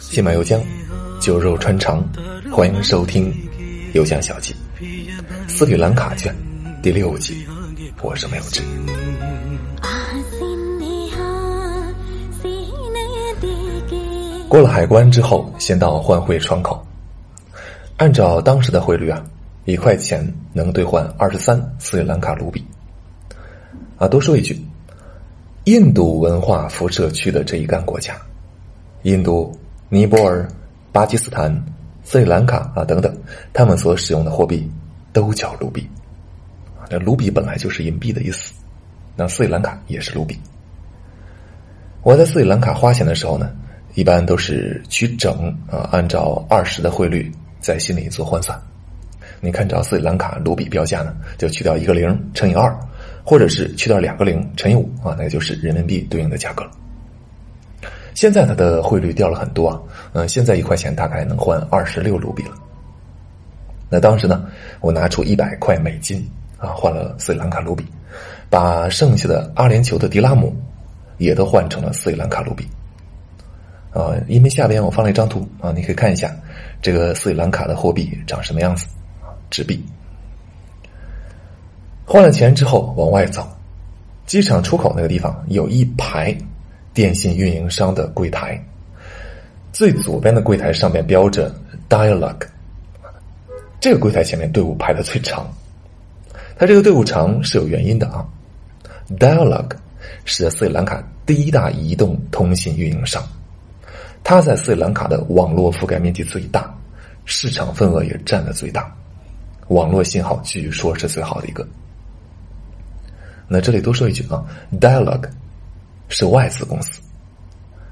心满油江，酒肉穿肠，欢迎收听《油江小记》斯里兰卡卷第六集。我是没有志。过了海关之后，先到换汇窗口。按照当时的汇率啊，一块钱能兑换二十三斯里兰卡卢比。啊，多说一句，印度文化辐射区的这一干国家，印度、尼泊尔、巴基斯坦、斯里兰卡啊等等，他们所使用的货币都叫卢比。那卢比本来就是银币的意思，那斯里兰卡也是卢比。我在斯里兰卡花钱的时候呢，一般都是取整啊，按照二十的汇率在心里做换算。你看，照斯里兰卡卢比标价呢，就去掉一个零乘以二。或者是去掉两个零乘以五啊，那就是人民币对应的价格。现在它的汇率掉了很多啊，嗯，现在一块钱大概能换二十六卢比了。那当时呢，我拿出一百块美金啊，换了斯里兰卡卢比，把剩下的阿联酋的迪拉姆也都换成了斯里兰卡卢比。啊，因为下边我放了一张图啊，你可以看一下这个斯里兰卡的货币长什么样子，纸币。换了钱之后往外走，机场出口那个地方有一排电信运营商的柜台，最左边的柜台上面标着 Dialog，这个柜台前面队伍排的最长。它这个队伍长是有原因的啊，Dialog 是斯里兰卡第一大移动通信运营商，它在斯里兰卡的网络覆盖面积最大，市场份额也占的最大，网络信号据说是最好的一个。那这里多说一句啊，Dialog 是外资公司，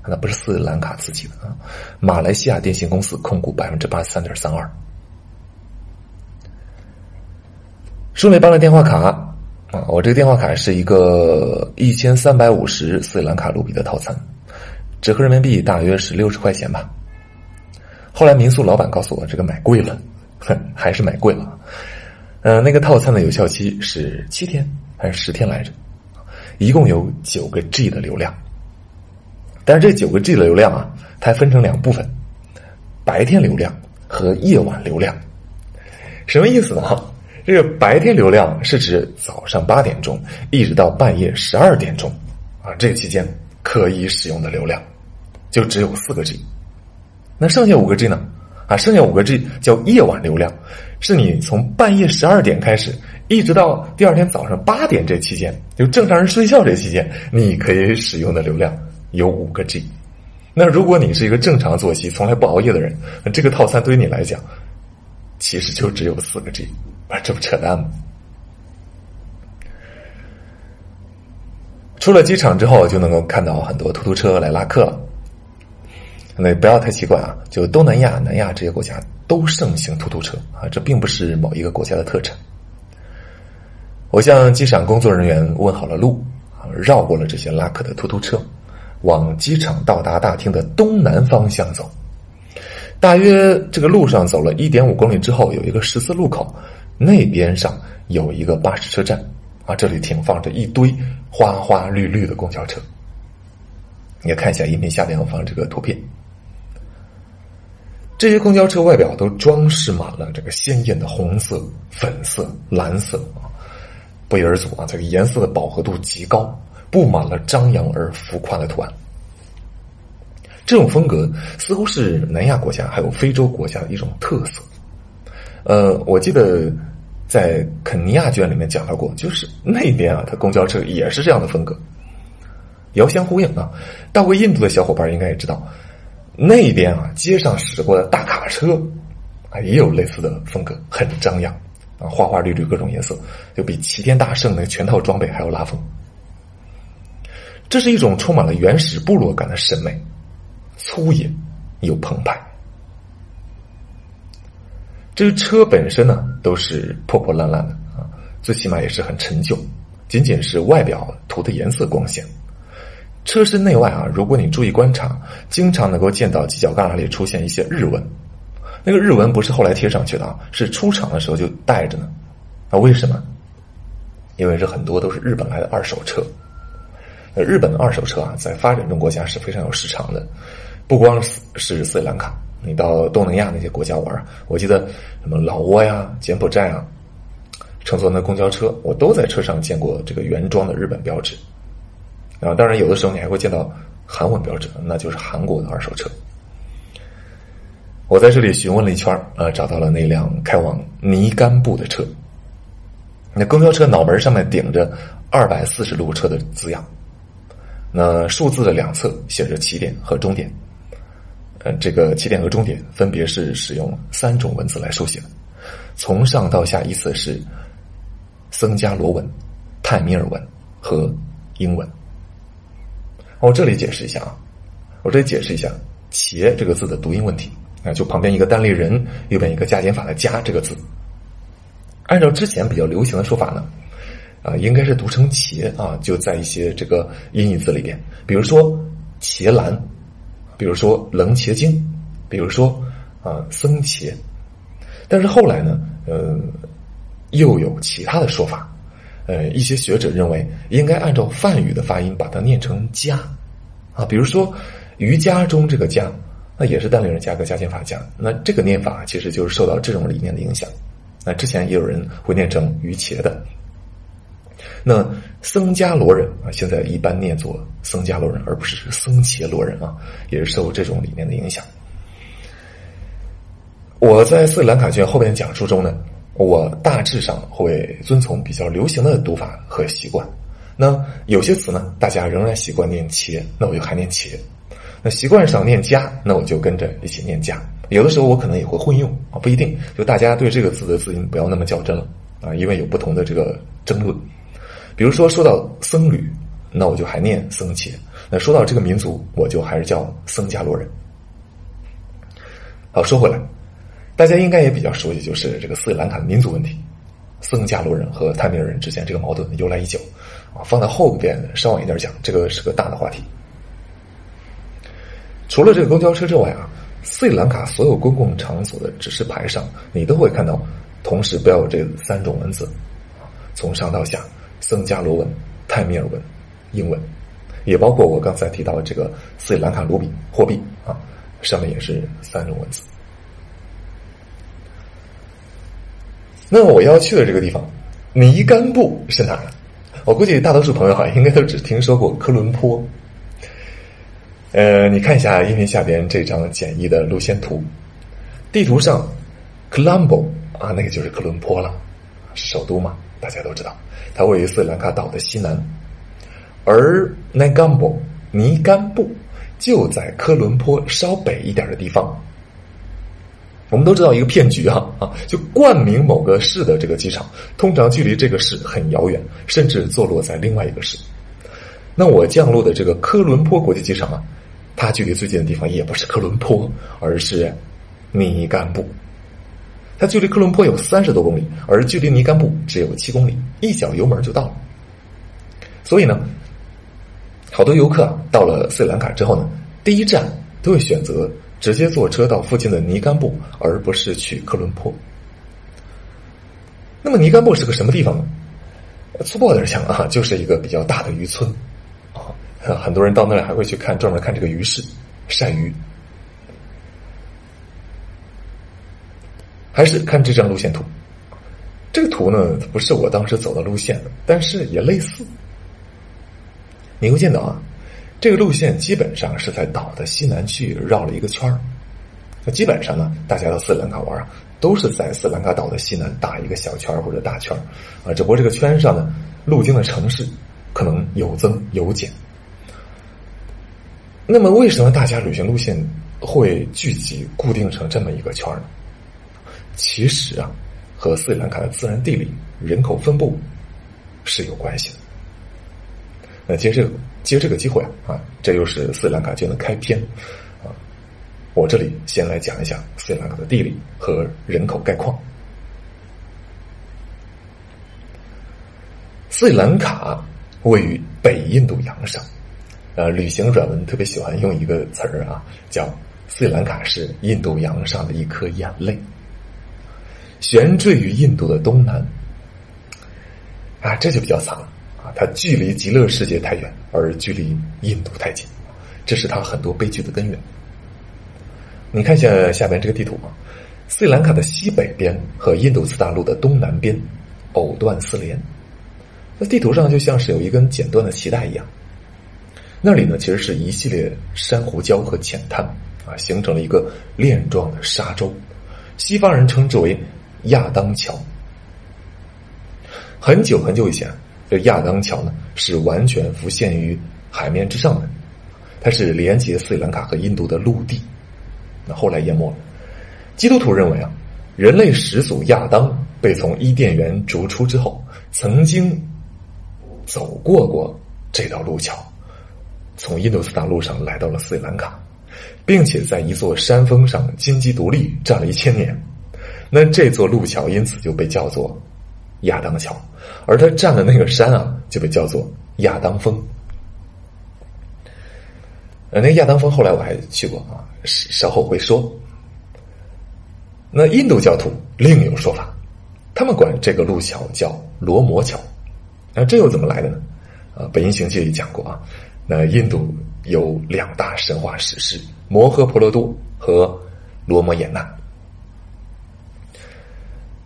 那不是斯里兰卡自己的啊。马来西亚电信公司控股百分之八十三点三二。顺便办了电话卡啊，我这个电话卡是一个一千三百五十斯里兰卡卢比的套餐，折合人民币大约是六十块钱吧。后来民宿老板告诉我，这个买贵了，哼，还是买贵了。嗯，那个套餐的有效期是七天。还是十天来着，一共有九个 G 的流量，但是这九个 G 的流量啊，它分成两部分：白天流量和夜晚流量。什么意思呢？这个白天流量是指早上八点钟一直到半夜十二点钟啊，这个期间可以使用的流量就只有四个 G。那剩下五个 G 呢？啊，剩下五个 G 叫夜晚流量，是你从半夜十二点开始。一直到第二天早上八点这期间，就正常人睡觉这期间，你可以使用的流量有五个 G。那如果你是一个正常作息、从来不熬夜的人，那这个套餐对于你来讲，其实就只有四个 G，啊，这不扯淡吗？出了机场之后，就能够看到很多突突车来拉客了。那不要太奇怪啊，就东南亚、南亚这些国家都盛行突突车啊，这并不是某一个国家的特产。我向机场工作人员问好了路，绕过了这些拉客的突突车，往机场到达大厅的东南方向走。大约这个路上走了一点五公里之后，有一个十字路口，那边上有一个巴士车站，啊，这里停放着一堆花花绿绿的公交车。你看一下音频下边我放这个图片，这些公交车外表都装饰满了这个鲜艳的红色、粉色、蓝色。不一而足啊！这个颜色的饱和度极高，布满了张扬而浮夸的图案。这种风格似乎是南亚国家还有非洲国家的一种特色。呃，我记得在肯尼亚卷里面讲到过，就是那边啊，它公交车也是这样的风格，遥相呼应啊。到过印度的小伙伴应该也知道，那边啊，街上驶过的大卡车啊，也有类似的风格，很张扬。啊，花花绿绿各种颜色，就比齐天大圣那全套装备还要拉风。这是一种充满了原始部落感的审美，粗野又澎湃。这个车本身呢，都是破破烂烂的啊，最起码也是很陈旧，仅仅是外表涂的颜色光鲜。车身内外啊，如果你注意观察，经常能够见到犄角旮旯里出现一些日文。那个日文不是后来贴上去的啊，是出厂的时候就带着呢。啊，为什么？因为这很多都是日本来的二手车。呃，日本的二手车啊，在发展中国家是非常有市场的。不光是是斯里兰卡，你到东南亚那些国家玩，我记得什么老挝呀、柬埔寨啊，乘坐那公交车，我都在车上见过这个原装的日本标志。啊，当然有的时候你还会见到韩文标志，那就是韩国的二手车。我在这里询问了一圈呃，找到了那辆开往尼甘布的车。那公交车脑门上面顶着“二百四十路车”的字样，那数字的两侧写着起点和终点。呃，这个起点和终点分别是使用三种文字来书写的，从上到下依次是僧伽罗文、泰米尔文和英文。我这里解释一下啊，我这里解释一下“茄”这个字的读音问题。啊，就旁边一个单立人，右边一个加减法的“加”这个字，按照之前比较流行的说法呢，啊，应该是读成“茄”啊，就在一些这个音译字里边，比如说“茄兰”，比如说“楞茄经”，比如说啊“僧茄”，但是后来呢，呃，又有其他的说法，呃，一些学者认为应该按照梵语的发音把它念成“加”，啊，比如说瑜伽中这个“加”。那也是单立人加个加减法加，那这个念法其实就是受到这种理念的影响。那之前也有人会念成于茄的。那僧伽罗人啊，现在一般念作僧伽罗人，而不是僧伽罗人啊，也是受这种理念的影响。我在斯里兰卡卷后边讲述中呢，我大致上会遵从比较流行的读法和习惯。那有些词呢，大家仍然习惯念茄，那我就还念茄。那习惯上念加，那我就跟着一起念加。有的时候我可能也会混用啊，不一定。就大家对这个字的字音不要那么较真了啊，因为有不同的这个争论。比如说说到僧侣，那我就还念僧伽；那说到这个民族，我就还是叫僧伽罗人。好，说回来，大家应该也比较熟悉，就是这个斯里兰卡的民族问题，僧伽罗人和泰米尔人之间这个矛盾由来已久啊。放在后边稍晚一点讲，这个是个大的话题。除了这个公交车之外啊，斯里兰卡所有公共场所的指示牌上，你都会看到同时标有这三种文字，从上到下，僧伽罗文、泰米尔文、英文，也包括我刚才提到的这个斯里兰卡卢比货币啊，上面也是三种文字。那我要去的这个地方，尼甘布是哪？我估计大多数朋友好像应该都只听说过科伦坡。呃，你看一下音频下边这张简易的路线图，地图上，Colombo 啊，那个就是科伦坡了，首都嘛，大家都知道，它位于斯里兰卡岛的西南，而 Negombo 尼甘布就在科伦坡稍北一点的地方。我们都知道一个骗局哈啊，就冠名某个市的这个机场，通常距离这个市很遥远，甚至坐落在另外一个市。那我降落的这个科伦坡国际机场啊。它距离最近的地方也不是科伦坡，而是尼甘布。它距离科伦坡有三十多公里，而距离尼甘布只有七公里，一脚油门就到了。所以呢，好多游客到了斯里兰卡之后呢，第一站都会选择直接坐车到附近的尼甘布，而不是去科伦坡。那么尼甘布是个什么地方呢？粗暴点讲啊，就是一个比较大的渔村。很多人到那里还会去看，专门看这个鱼市晒鱼。还是看这张路线图，这个图呢不是我当时走的路线，但是也类似。你会见到啊，这个路线基本上是在岛的西南区绕了一个圈儿。那基本上呢，大家到斯里兰卡玩啊，都是在斯里兰卡岛的西南打一个小圈或者大圈啊。只不过这个圈上呢，路经的城市可能有增有减。那么，为什么大家旅行路线会聚集固定成这么一个圈呢？其实啊，和斯里兰卡的自然地理、人口分布是有关系的。那借这个借这个机会啊，这又是斯里兰卡卷的开篇啊。我这里先来讲一讲斯里兰卡的地理和人口概况。斯里兰卡位于北印度洋上。呃，旅行软文特别喜欢用一个词儿啊，叫斯里兰卡是印度洋上的一颗眼泪，悬坠于印度的东南。啊，这就比较惨了啊！它距离极乐世界太远，而距离印度太近，这是它很多悲剧的根源。你看一下下边这个地图，斯里兰卡的西北边和印度次大陆的东南边藕断丝连，那地图上就像是有一根剪断的脐带一样。那里呢，其实是一系列珊瑚礁和浅滩啊，形成了一个链状的沙洲，西方人称之为亚当桥。很久很久以前，这亚当桥呢是完全浮现于海面之上的，它是连接斯里兰卡和印度的陆地。那后来淹没了。基督徒认为啊，人类始祖亚当被从伊甸园逐出之后，曾经走过过这道路桥。从印度次大陆上来到了斯里兰卡，并且在一座山峰上金鸡独立站了一千年。那这座路桥因此就被叫做亚当桥，而他站的那个山啊就被叫做亚当峰。呃，那亚当峰后来我还去过啊，稍后会说。那印度教徒另有说法，他们管这个路桥叫罗摩桥。那这又怎么来的呢？啊，本因行记里讲过啊。那印度有两大神话史诗：摩诃婆罗多和罗摩衍那。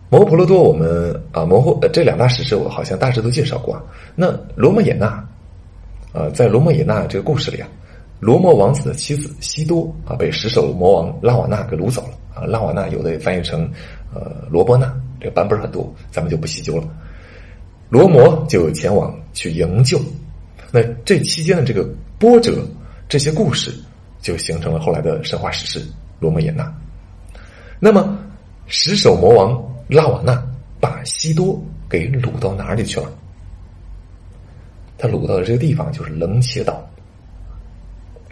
摩诃婆罗多，我们啊，摩诃这两大史诗，我好像大致都介绍过。啊那罗摩衍那，啊，在罗摩衍那这个故事里啊，罗摩王子的妻子西多啊，被石首魔王拉瓦纳给掳走了啊。拉瓦纳有的翻译成呃罗波那，这个版本很多，咱们就不细究了。罗摩就前往去营救。那这期间的这个波折，这些故事就形成了后来的神话史诗《罗摩衍那》。那么，石首魔王拉瓦纳把西多给掳到哪里去了？他掳到的这个地方就是冷切岛。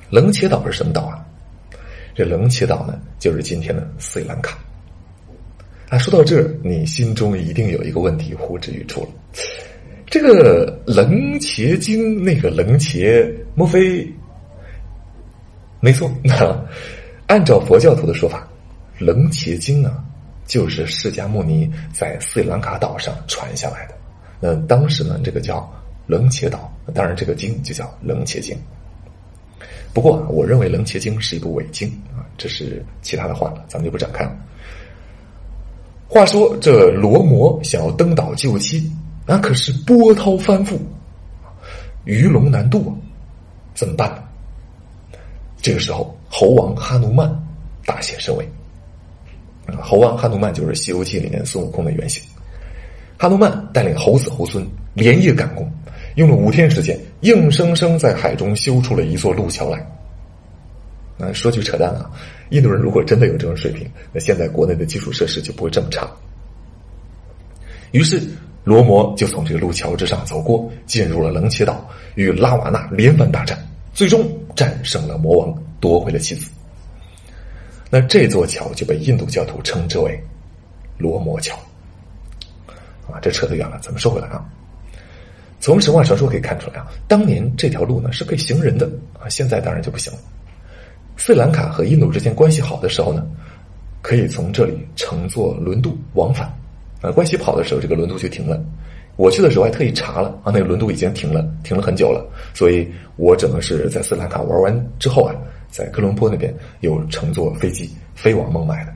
冷切岛是什么岛啊？这冷切岛呢，就是今天的斯里兰卡。啊，说到这儿，你心中一定有一个问题呼之欲出了。这个楞伽经那个楞伽，莫非？没错，那按照佛教徒的说法，楞伽经呢，就是释迦牟尼在斯里兰卡岛上传下来的。那当时呢，这个叫楞伽岛，当然这个经就叫楞伽经。不过，我认为楞伽经是一部伪经啊，这是其他的话了，咱们就不展开了。话说，这罗摩想要登岛救妻。那可是波涛翻覆，鱼龙难渡啊，怎么办呢？这个时候，猴王哈努曼大显神威。猴王哈努曼就是《西游记》里面孙悟空的原型。哈努曼带领猴子猴孙连夜赶工，用了五天时间，硬生生在海中修出了一座路桥来。那说句扯淡啊，印度人如果真的有这种水平，那现在国内的基础设施就不会这么差。于是。罗摩就从这个路桥之上走过，进入了冷切岛，与拉瓦纳连番大战，最终战胜了魔王，夺回了妻子。那这座桥就被印度教徒称之为罗摩桥。啊，这扯得远了，咱们说回来啊。从神话传说可以看出来啊，当年这条路呢是可以行人的啊，现在当然就不行了。斯里兰卡和印度之间关系好的时候呢，可以从这里乘坐轮渡往返。关系跑的时候，这个轮渡就停了。我去的时候还特意查了啊，那个轮渡已经停了，停了很久了。所以我只能是在斯里兰卡玩完之后啊，在科伦坡那边又乘坐飞机飞往孟买的。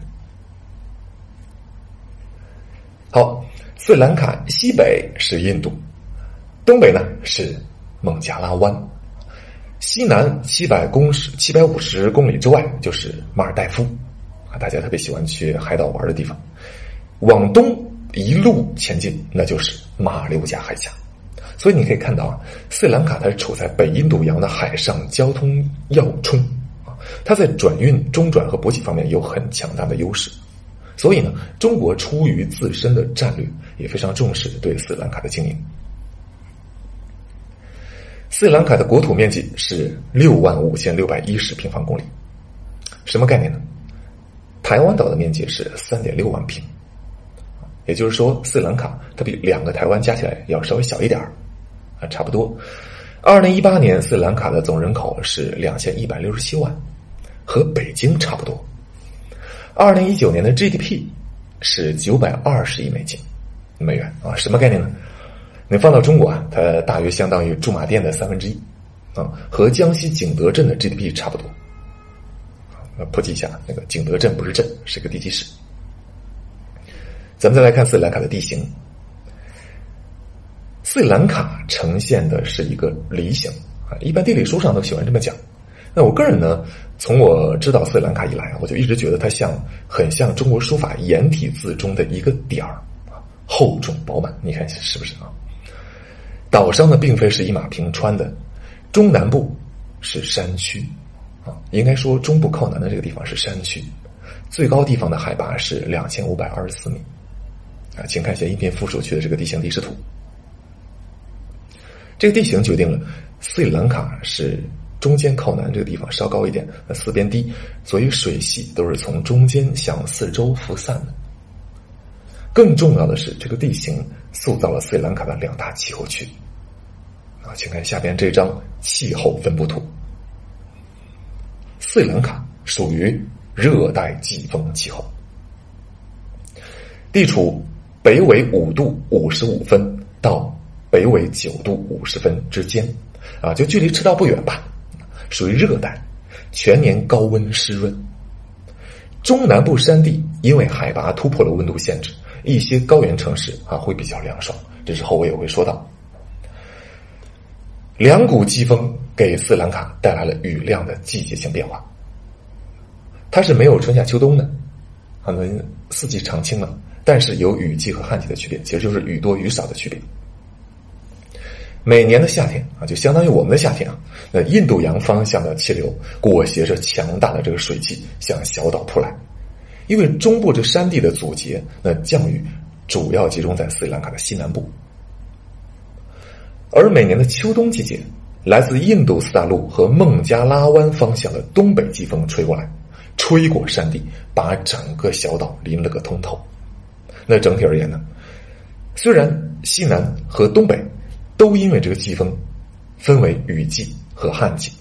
好，斯里兰卡西北是印度，东北呢是孟加拉湾，西南七百公尺、七百五十公里之外就是马尔代夫啊，大家特别喜欢去海岛玩的地方。往东。一路前进，那就是马六甲海峡。所以你可以看到啊，斯里兰卡它是处在北印度洋的海上交通要冲啊，它在转运、中转和补给方面有很强大的优势。所以呢，中国出于自身的战略，也非常重视对斯里兰卡的经营。斯里兰卡的国土面积是六万五千六百一十平方公里，什么概念呢？台湾岛的面积是三点六万平。也就是说，斯里兰卡它比两个台湾加起来要稍微小一点儿，啊，差不多。二零一八年，斯里兰卡的总人口是两千一百六十七万，和北京差不多。二零一九年的 GDP 是九百二十亿美金美元啊，什么概念呢？你放到中国啊，它大约相当于驻马店的三分之一啊，和江西景德镇的 GDP 差不多。普及一下，那个景德镇不是镇，是个地级市。咱们再来看斯里兰卡的地形。斯里兰卡呈现的是一个梨形啊，一般地理书上都喜欢这么讲。那我个人呢，从我知道斯里兰卡以来，我就一直觉得它像很像中国书法颜体字中的一个点儿，厚重饱满。你看是不是啊？岛上呢，并非是一马平川的，中南部是山区啊，应该说中部靠南的这个地方是山区，最高地方的海拔是两千五百二十四米啊，请看一下音频附属区的这个地形地势图。这个地形决定了斯里兰卡是。中间靠南这个地方稍高一点，那四边低，所以水系都是从中间向四周辐散的。更重要的是，这个地形塑造了斯里兰卡的两大气候区。啊，请看下边这张气候分布图。斯里兰卡属于热带季风气候，地处北纬五度五十五分到北纬九度五十分之间，啊，就距离赤道不远吧。属于热带，全年高温湿润。中南部山地因为海拔突破了温度限制，一些高原城市啊会比较凉爽，这是后我也会说到。两股季风给斯里兰卡带来了雨量的季节性变化。它是没有春夏秋冬的，可能四季常青了，但是有雨季和旱季的区别，其实就是雨多雨少的区别。每年的夏天啊，就相当于我们的夏天啊。那印度洋方向的气流裹挟着强大的这个水汽向小岛扑来，因为中部这山地的阻截，那降雨主要集中在斯里兰卡的西南部。而每年的秋冬季节，来自印度斯大陆和孟加拉湾方向的东北季风吹过来，吹过山地，把整个小岛淋了个通透。那整体而言呢，虽然西南和东北。都因为这个季风分为雨季和旱季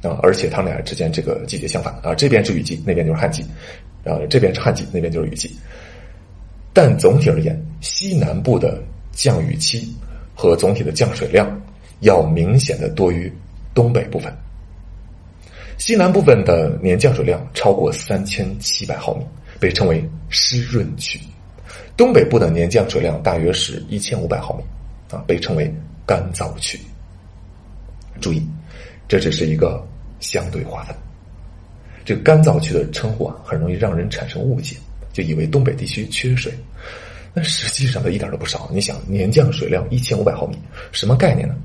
啊，而且它们俩之间这个季节相反啊，这边是雨季，那边就是旱季，啊，这边是旱季，那边就是雨季。但总体而言，西南部的降雨期和总体的降水量要明显的多于东北部分。西南部分的年降水量超过三千七百毫米，被称为湿润区；东北部的年降水量大约是一千五百毫米，啊，被称为。干燥区，注意，这只是一个相对划分。这个干燥区的称呼啊，很容易让人产生误解，就以为东北地区缺水。那实际上它一点都不少。你想，年降水量一千五百毫米，什么概念呢？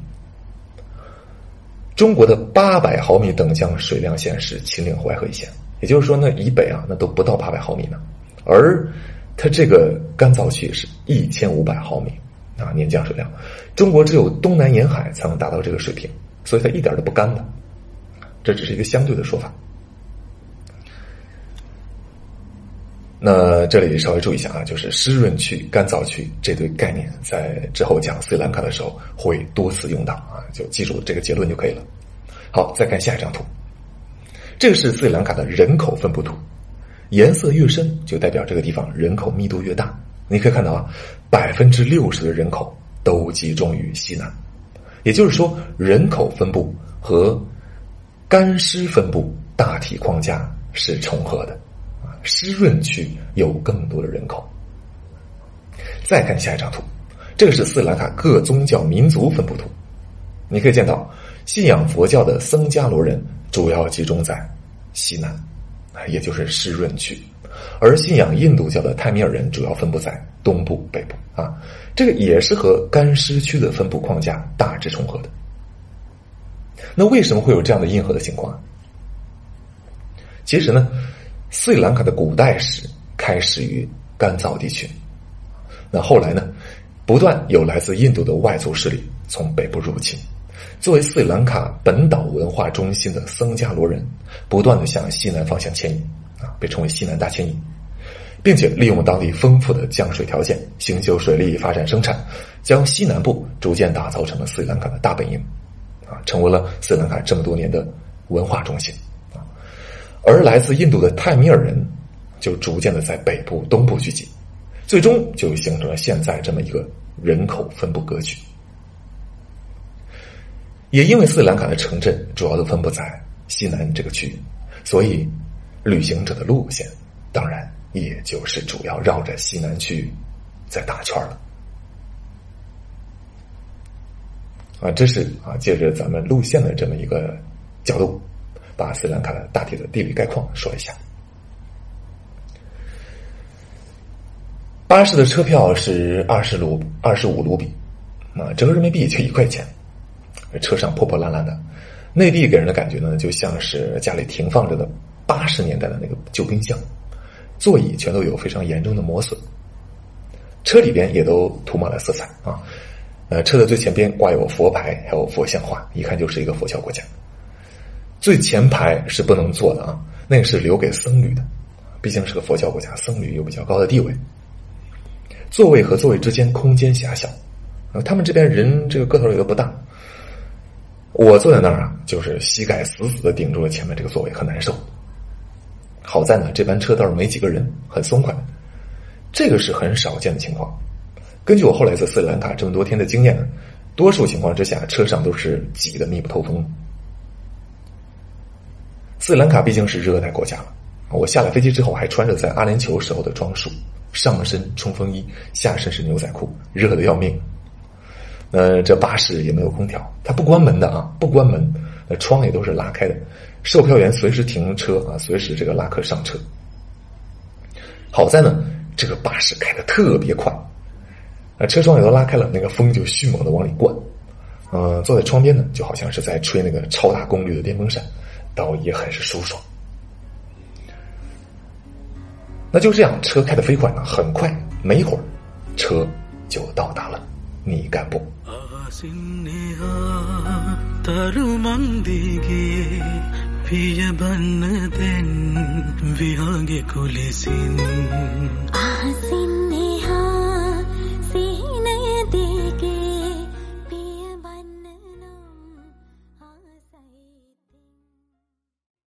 中国的八百毫米等降水量线是秦岭淮河一线，也就是说，那以北啊，那都不到八百毫米呢。而它这个干燥区是一千五百毫米。啊，年降水量，中国只有东南沿海才能达到这个水平，所以它一点都不干的，这只是一个相对的说法。那这里稍微注意一下啊，就是湿润区、干燥区这对概念，在之后讲斯里兰卡的时候会多次用到啊，就记住这个结论就可以了。好，再看下一张图，这个是斯里兰卡的人口分布图，颜色越深就代表这个地方人口密度越大。你可以看到啊，百分之六十的人口都集中于西南，也就是说，人口分布和干湿分布大体框架是重合的，湿润区有更多的人口。再看下一张图，这个是斯里兰卡各宗教民族分布图，你可以见到，信仰佛教的僧伽罗人主要集中在西南，也就是湿润区。而信仰印度教的泰米尔人主要分布在东部、北部啊，这个也是和干湿区的分布框架大致重合的。那为什么会有这样的硬核的情况？其实呢，斯里兰卡的古代史开始于干燥地区，那后来呢，不断有来自印度的外族势力从北部入侵，作为斯里兰卡本岛文化中心的僧伽罗人，不断的向西南方向迁移。啊，被称为西南大迁移，并且利用当地丰富的降水条件，兴修水利，发展生产，将西南部逐渐打造成了斯里兰卡的大本营，啊，成为了斯里兰卡这么多年的文化中心，啊，而来自印度的泰米尔人就逐渐的在北部、东部聚集，最终就形成了现在这么一个人口分布格局。也因为斯里兰卡的城镇主要都分布在西南这个区域，所以。旅行者的路线，当然也就是主要绕着西南区在打圈了。啊，这是啊，借着咱们路线的这么一个角度，把斯里兰卡的大体的地理概况说一下。巴士的车票是二十卢二十五卢比，啊，折合人民币就一块钱。车上破破烂烂的，内地给人的感觉呢，就像是家里停放着的八十年代的那个旧冰箱，座椅全都有非常严重的磨损，车里边也都涂满了色彩啊。呃，车的最前边挂有佛牌，还有佛像画，一看就是一个佛教国家。最前排是不能坐的啊，那个是留给僧侣的，毕竟是个佛教国家，僧侣有比较高的地位。座位和座位之间空间狭小，呃，他们这边人这个个头也都不大。我坐在那儿啊，就是膝盖死死的顶住了前面这个座位，很难受。好在呢，这班车倒是没几个人，很松快。这个是很少见的情况。根据我后来在斯里兰卡这么多天的经验，多数情况之下，车上都是挤得密不透风。斯里兰卡毕竟是热带国家了，我下了飞机之后还穿着在阿联酋时候的装束。上身冲锋衣，下身是牛仔裤，热的要命。呃，这巴士也没有空调，它不关门的啊，不关门，那窗也都是拉开的，售票员随时停车啊，随时这个拉客上车。好在呢，这个巴士开的特别快，啊，车窗也都拉开了，那个风就迅猛的往里灌。嗯，坐在窗边呢，就好像是在吹那个超大功率的电风扇，倒也很是舒爽。那就这样，车开的飞快呢，很快，没一会儿，车就到达了你干部。අසින්නේහා තරුමන්දිගේ පියබන්න දැන් විහාගෙ කුලෙසින් අහසින්න